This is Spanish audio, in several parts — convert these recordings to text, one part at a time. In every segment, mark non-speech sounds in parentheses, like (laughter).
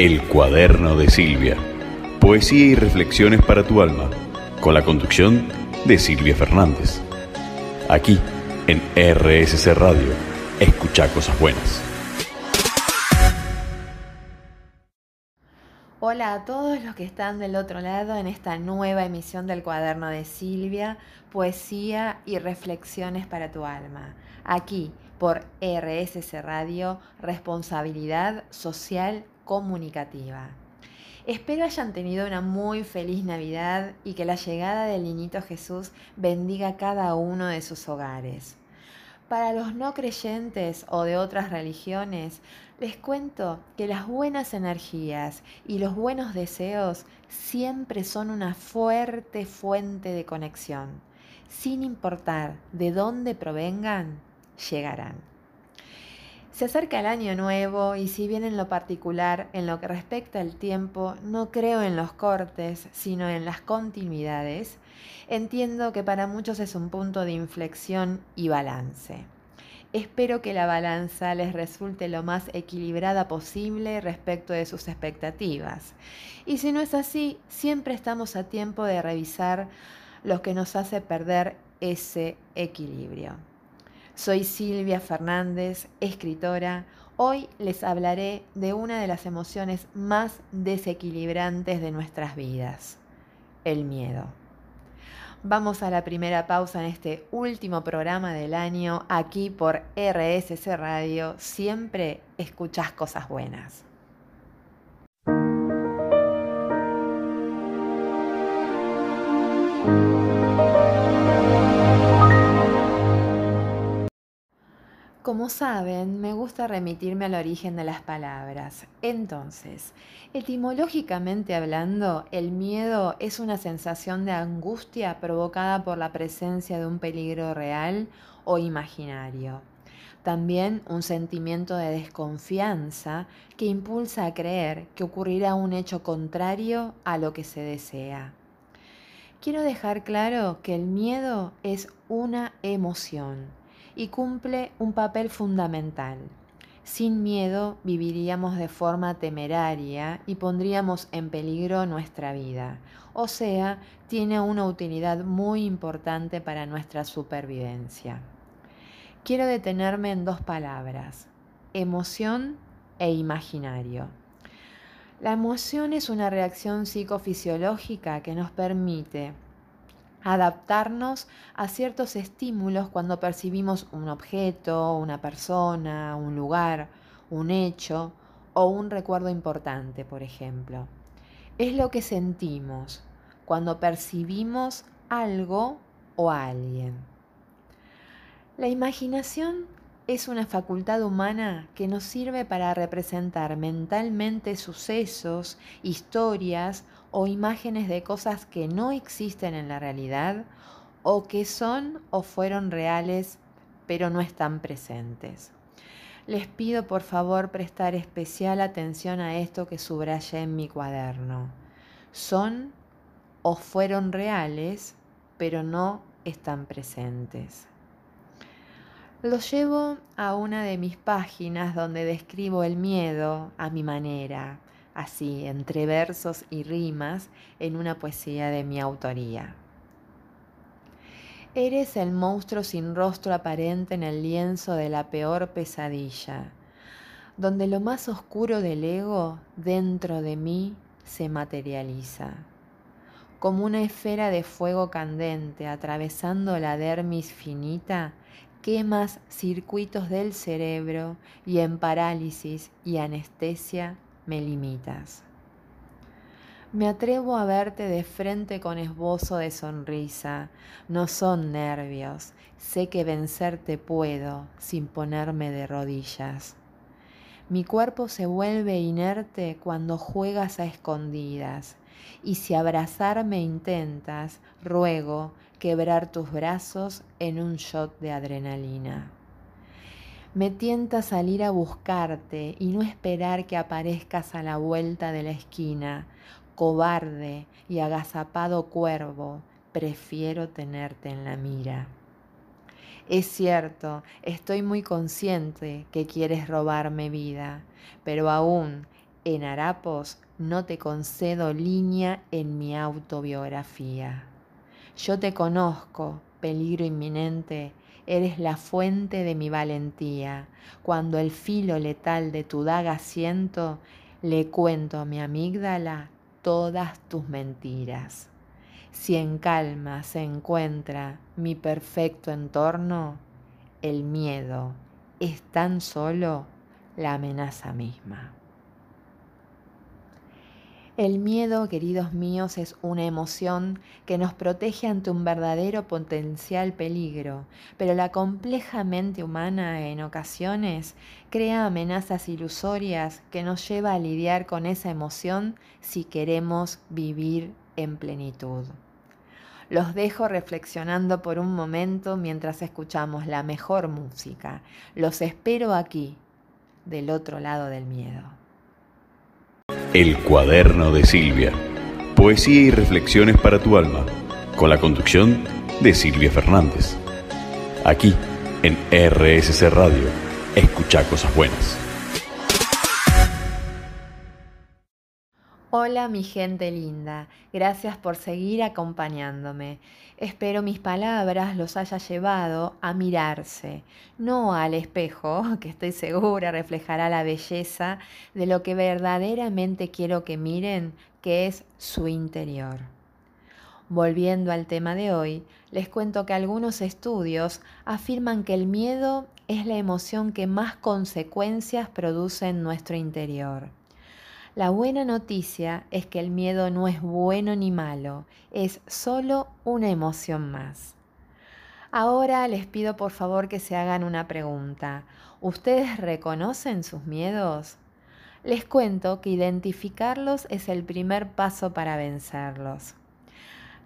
El cuaderno de Silvia. Poesía y reflexiones para tu alma. Con la conducción de Silvia Fernández. Aquí, en RSC Radio. Escucha cosas buenas. Hola a todos los que están del otro lado en esta nueva emisión del cuaderno de Silvia, poesía y reflexiones para tu alma. Aquí por RSC Radio, responsabilidad social comunicativa. Espero hayan tenido una muy feliz Navidad y que la llegada del niñito Jesús bendiga cada uno de sus hogares. Para los no creyentes o de otras religiones, les cuento que las buenas energías y los buenos deseos siempre son una fuerte fuente de conexión. Sin importar de dónde provengan, llegarán. Se acerca el año nuevo y si bien en lo particular, en lo que respecta al tiempo, no creo en los cortes, sino en las continuidades, entiendo que para muchos es un punto de inflexión y balance. Espero que la balanza les resulte lo más equilibrada posible respecto de sus expectativas. Y si no es así, siempre estamos a tiempo de revisar lo que nos hace perder ese equilibrio. Soy Silvia Fernández, escritora. Hoy les hablaré de una de las emociones más desequilibrantes de nuestras vidas, el miedo. Vamos a la primera pausa en este último programa del año aquí por RSC Radio. Siempre escuchas cosas buenas. Como saben, me gusta remitirme al origen de las palabras. Entonces, etimológicamente hablando, el miedo es una sensación de angustia provocada por la presencia de un peligro real o imaginario. También un sentimiento de desconfianza que impulsa a creer que ocurrirá un hecho contrario a lo que se desea. Quiero dejar claro que el miedo es una emoción y cumple un papel fundamental. Sin miedo viviríamos de forma temeraria y pondríamos en peligro nuestra vida. O sea, tiene una utilidad muy importante para nuestra supervivencia. Quiero detenerme en dos palabras, emoción e imaginario. La emoción es una reacción psicofisiológica que nos permite adaptarnos a ciertos estímulos cuando percibimos un objeto, una persona, un lugar, un hecho o un recuerdo importante, por ejemplo. Es lo que sentimos cuando percibimos algo o alguien. La imaginación es una facultad humana que nos sirve para representar mentalmente sucesos, historias o imágenes de cosas que no existen en la realidad o que son o fueron reales pero no están presentes. Les pido por favor prestar especial atención a esto que subrayé en mi cuaderno. Son o fueron reales pero no están presentes. Los llevo a una de mis páginas donde describo el miedo a mi manera, así, entre versos y rimas, en una poesía de mi autoría. Eres el monstruo sin rostro aparente en el lienzo de la peor pesadilla, donde lo más oscuro del ego dentro de mí se materializa, como una esfera de fuego candente atravesando la dermis finita quemas circuitos del cerebro y en parálisis y anestesia me limitas. Me atrevo a verte de frente con esbozo de sonrisa. No son nervios. Sé que vencerte puedo sin ponerme de rodillas. Mi cuerpo se vuelve inerte cuando juegas a escondidas. Y si abrazarme intentas, ruego quebrar tus brazos en un shot de adrenalina. Me tienta salir a buscarte y no esperar que aparezcas a la vuelta de la esquina. Cobarde y agazapado cuervo, prefiero tenerte en la mira. Es cierto, estoy muy consciente que quieres robarme vida, pero aún en harapos, no te concedo línea en mi autobiografía. Yo te conozco, peligro inminente, eres la fuente de mi valentía. Cuando el filo letal de tu daga siento, le cuento a mi amígdala todas tus mentiras. Si en calma se encuentra mi perfecto entorno, el miedo es tan solo la amenaza misma. El miedo, queridos míos, es una emoción que nos protege ante un verdadero potencial peligro, pero la compleja mente humana en ocasiones crea amenazas ilusorias que nos lleva a lidiar con esa emoción si queremos vivir en plenitud. Los dejo reflexionando por un momento mientras escuchamos la mejor música. Los espero aquí, del otro lado del miedo. El cuaderno de Silvia. Poesía y reflexiones para tu alma. Con la conducción de Silvia Fernández. Aquí, en RSC Radio. Escucha cosas buenas. Hola mi gente linda, gracias por seguir acompañándome. Espero mis palabras los haya llevado a mirarse, no al espejo, (laughs) que estoy segura reflejará la belleza de lo que verdaderamente quiero que miren, que es su interior. Volviendo al tema de hoy, les cuento que algunos estudios afirman que el miedo es la emoción que más consecuencias produce en nuestro interior. La buena noticia es que el miedo no es bueno ni malo, es solo una emoción más. Ahora les pido por favor que se hagan una pregunta. ¿Ustedes reconocen sus miedos? Les cuento que identificarlos es el primer paso para vencerlos.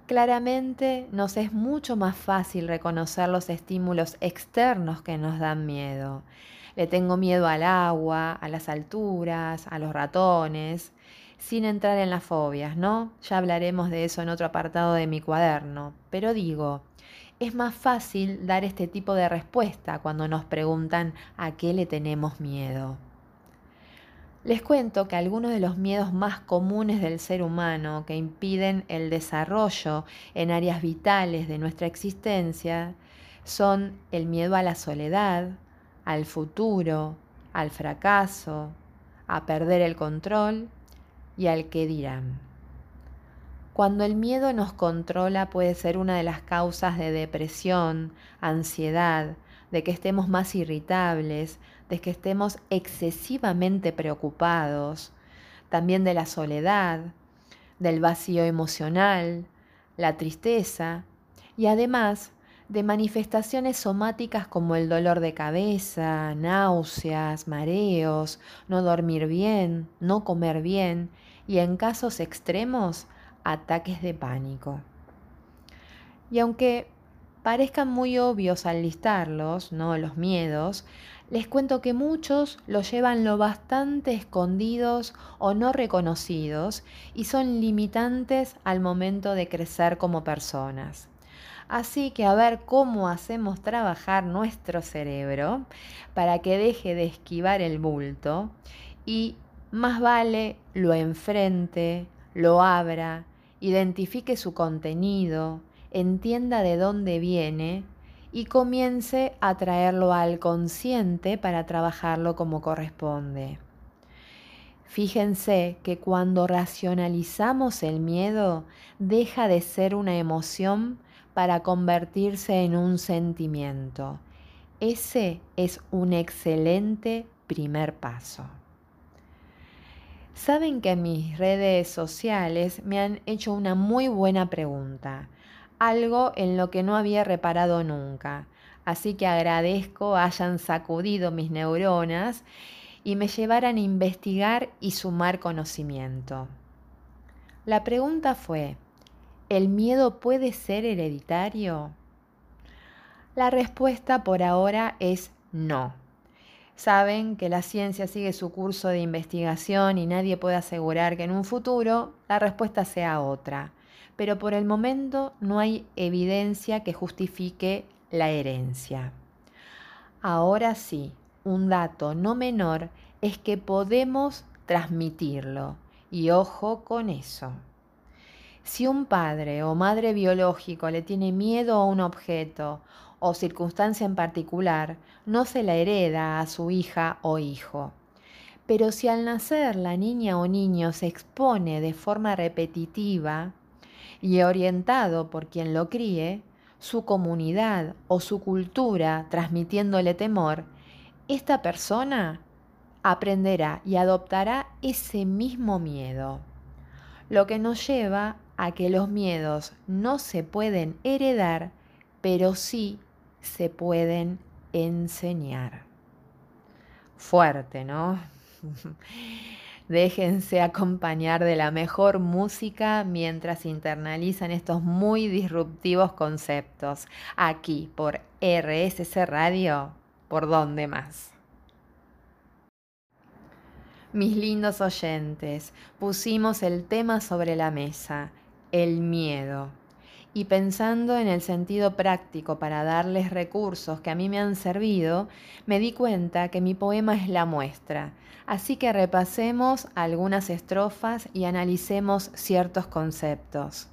Claramente nos es mucho más fácil reconocer los estímulos externos que nos dan miedo le tengo miedo al agua, a las alturas, a los ratones, sin entrar en las fobias, ¿no? Ya hablaremos de eso en otro apartado de mi cuaderno. Pero digo, es más fácil dar este tipo de respuesta cuando nos preguntan a qué le tenemos miedo. Les cuento que algunos de los miedos más comunes del ser humano que impiden el desarrollo en áreas vitales de nuestra existencia son el miedo a la soledad, al futuro, al fracaso, a perder el control y al que dirán. Cuando el miedo nos controla puede ser una de las causas de depresión, ansiedad, de que estemos más irritables, de que estemos excesivamente preocupados, también de la soledad, del vacío emocional, la tristeza y además de manifestaciones somáticas como el dolor de cabeza, náuseas, mareos, no dormir bien, no comer bien y en casos extremos, ataques de pánico. Y aunque parezcan muy obvios al listarlos, ¿no? los miedos, les cuento que muchos los llevan lo bastante escondidos o no reconocidos y son limitantes al momento de crecer como personas. Así que a ver cómo hacemos trabajar nuestro cerebro para que deje de esquivar el bulto y más vale lo enfrente, lo abra, identifique su contenido, entienda de dónde viene y comience a traerlo al consciente para trabajarlo como corresponde. Fíjense que cuando racionalizamos el miedo, deja de ser una emoción para convertirse en un sentimiento. Ese es un excelente primer paso. Saben que mis redes sociales me han hecho una muy buena pregunta, algo en lo que no había reparado nunca. Así que agradezco hayan sacudido mis neuronas y me llevaran a investigar y sumar conocimiento. La pregunta fue, ¿El miedo puede ser hereditario? La respuesta por ahora es no. Saben que la ciencia sigue su curso de investigación y nadie puede asegurar que en un futuro la respuesta sea otra, pero por el momento no hay evidencia que justifique la herencia. Ahora sí, un dato no menor es que podemos transmitirlo. Y ojo con eso. Si un padre o madre biológico le tiene miedo a un objeto o circunstancia en particular, no se la hereda a su hija o hijo. Pero si al nacer la niña o niño se expone de forma repetitiva y orientado por quien lo críe, su comunidad o su cultura transmitiéndole temor, esta persona aprenderá y adoptará ese mismo miedo, lo que nos lleva a que los miedos no se pueden heredar, pero sí se pueden enseñar. Fuerte, ¿no? (laughs) Déjense acompañar de la mejor música mientras internalizan estos muy disruptivos conceptos. Aquí por RSC Radio, ¿por dónde más? Mis lindos oyentes, pusimos el tema sobre la mesa, el miedo y pensando en el sentido práctico para darles recursos que a mí me han servido, me di cuenta que mi poema es la muestra. Así que repasemos algunas estrofas y analicemos ciertos conceptos.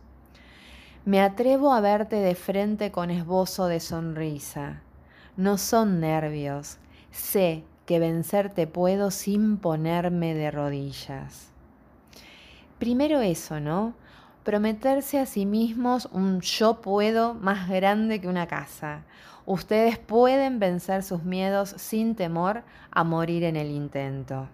Me atrevo a verte de frente con esbozo de sonrisa. No son nervios. Sé que vencerte puedo sin ponerme de rodillas. Primero eso, ¿no? Prometerse a sí mismos un yo puedo más grande que una casa. Ustedes pueden vencer sus miedos sin temor a morir en el intento.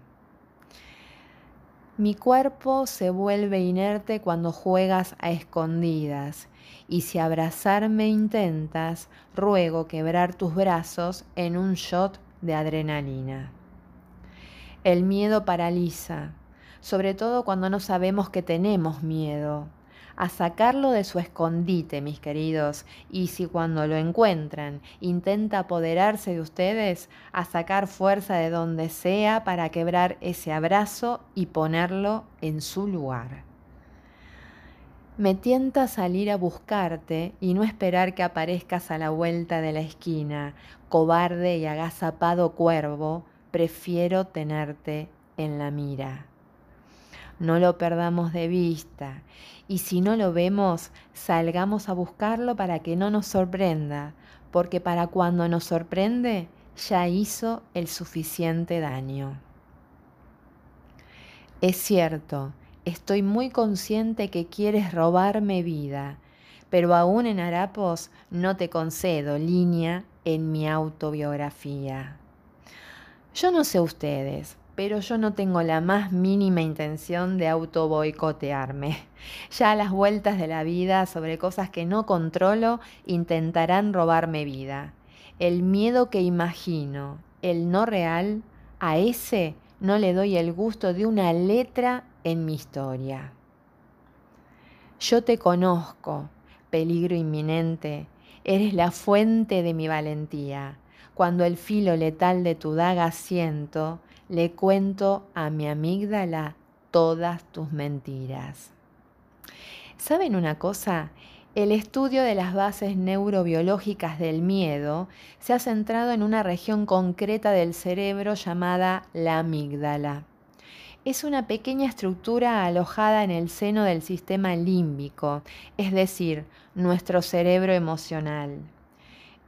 Mi cuerpo se vuelve inerte cuando juegas a escondidas y si abrazarme intentas, ruego quebrar tus brazos en un shot de adrenalina. El miedo paraliza, sobre todo cuando no sabemos que tenemos miedo a sacarlo de su escondite, mis queridos, y si cuando lo encuentran intenta apoderarse de ustedes, a sacar fuerza de donde sea para quebrar ese abrazo y ponerlo en su lugar. Me tienta salir a buscarte y no esperar que aparezcas a la vuelta de la esquina, cobarde y agazapado cuervo, prefiero tenerte en la mira. No lo perdamos de vista y si no lo vemos, salgamos a buscarlo para que no nos sorprenda, porque para cuando nos sorprende ya hizo el suficiente daño. Es cierto, estoy muy consciente que quieres robarme vida, pero aún en harapos no te concedo línea en mi autobiografía. Yo no sé ustedes, pero yo no tengo la más mínima intención de auto boicotearme. (laughs) Ya las vueltas de la vida sobre cosas que no controlo intentarán robarme vida. El miedo que imagino, el no real, a ese no le doy el gusto de una letra en mi historia. Yo te conozco, peligro inminente, eres la fuente de mi valentía. Cuando el filo letal de tu daga siento, le cuento a mi amígdala todas tus mentiras. ¿Saben una cosa? El estudio de las bases neurobiológicas del miedo se ha centrado en una región concreta del cerebro llamada la amígdala. Es una pequeña estructura alojada en el seno del sistema límbico, es decir, nuestro cerebro emocional.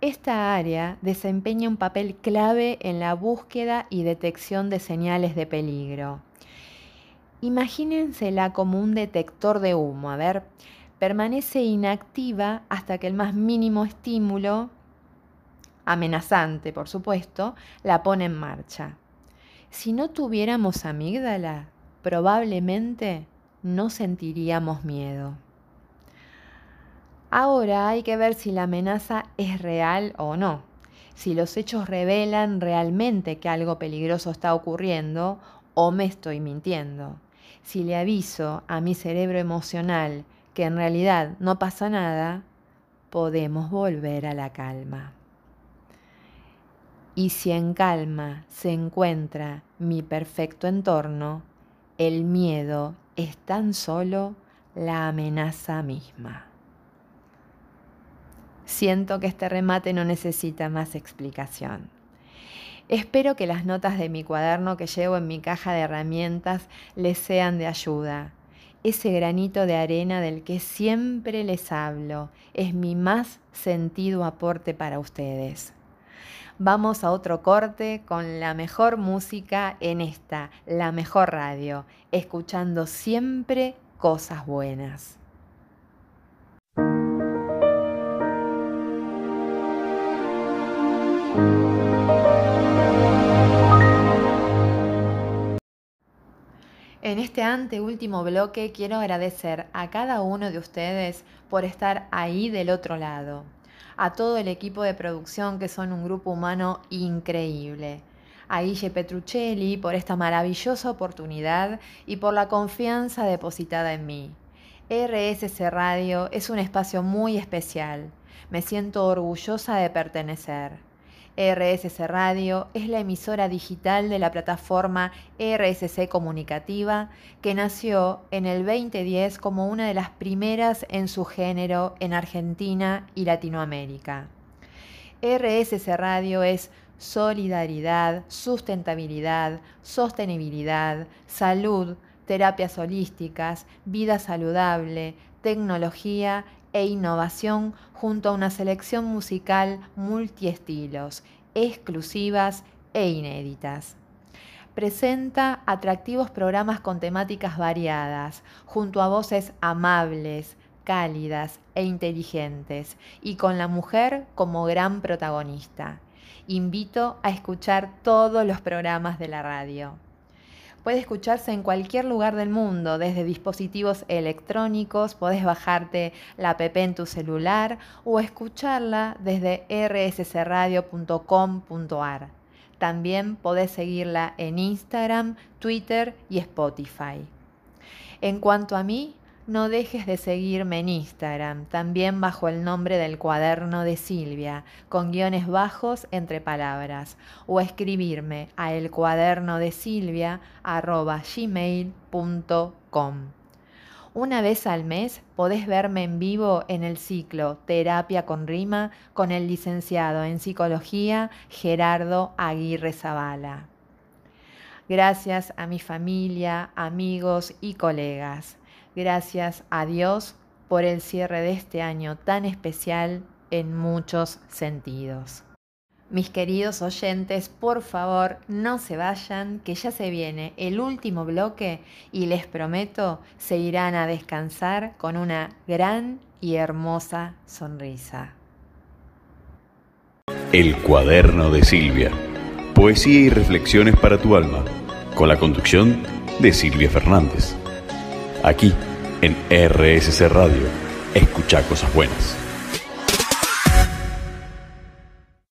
Esta área desempeña un papel clave en la búsqueda y detección de señales de peligro. Imagínensela como un detector de humo. A ver, permanece inactiva hasta que el más mínimo estímulo, amenazante por supuesto, la pone en marcha. Si no tuviéramos amígdala, probablemente no sentiríamos miedo. Ahora hay que ver si la amenaza es real o no, si los hechos revelan realmente que algo peligroso está ocurriendo o me estoy mintiendo. Si le aviso a mi cerebro emocional que en realidad no pasa nada, podemos volver a la calma. Y si en calma se encuentra mi perfecto entorno, el miedo es tan solo la amenaza misma. Siento que este remate no necesita más explicación. Espero que las notas de mi cuaderno que llevo en mi caja de herramientas les sean de ayuda. Ese granito de arena del que siempre les hablo es mi más sentido aporte para ustedes. Vamos a otro corte con la mejor música en esta, la mejor radio, escuchando siempre cosas buenas. En este anteúltimo bloque quiero agradecer a cada uno de ustedes por estar ahí del otro lado, a todo el equipo de producción que son un grupo humano increíble, a Guille Petruccelli por esta maravillosa oportunidad y por la confianza depositada en mí. RSC Radio es un espacio muy especial. Me siento orgullosa de pertenecer. RSC Radio es la emisora digital de la plataforma RSC Comunicativa que nació en el 2010 como una de las primeras en su género en Argentina y Latinoamérica. RSC Radio es solidaridad, sustentabilidad, sostenibilidad, salud, terapias holísticas, vida saludable, tecnología e innovación junto a una selección musical multiestilos, exclusivas e inéditas. Presenta atractivos programas con temáticas variadas, junto a voces amables, cálidas e inteligentes, y con la mujer como gran protagonista. Invito a escuchar todos los programas de la radio. Puede escucharse en cualquier lugar del mundo, desde dispositivos electrónicos, podés bajarte la app en tu celular o escucharla desde rssradio.com.ar. También podés seguirla en Instagram, Twitter y Spotify. En cuanto a mí, no dejes de seguirme en Instagram, también bajo el nombre del cuaderno de Silvia, con guiones bajos entre palabras, o escribirme a elcuadernodesilvia.gmail.com. Una vez al mes podés verme en vivo en el ciclo Terapia con Rima con el licenciado en Psicología Gerardo Aguirre Zavala. Gracias a mi familia, amigos y colegas. Gracias a Dios por el cierre de este año tan especial en muchos sentidos. Mis queridos oyentes, por favor, no se vayan, que ya se viene el último bloque y les prometo se irán a descansar con una gran y hermosa sonrisa. El cuaderno de Silvia. Poesía y reflexiones para tu alma, con la conducción de Silvia Fernández. Aquí, en RSC Radio, escucha cosas buenas.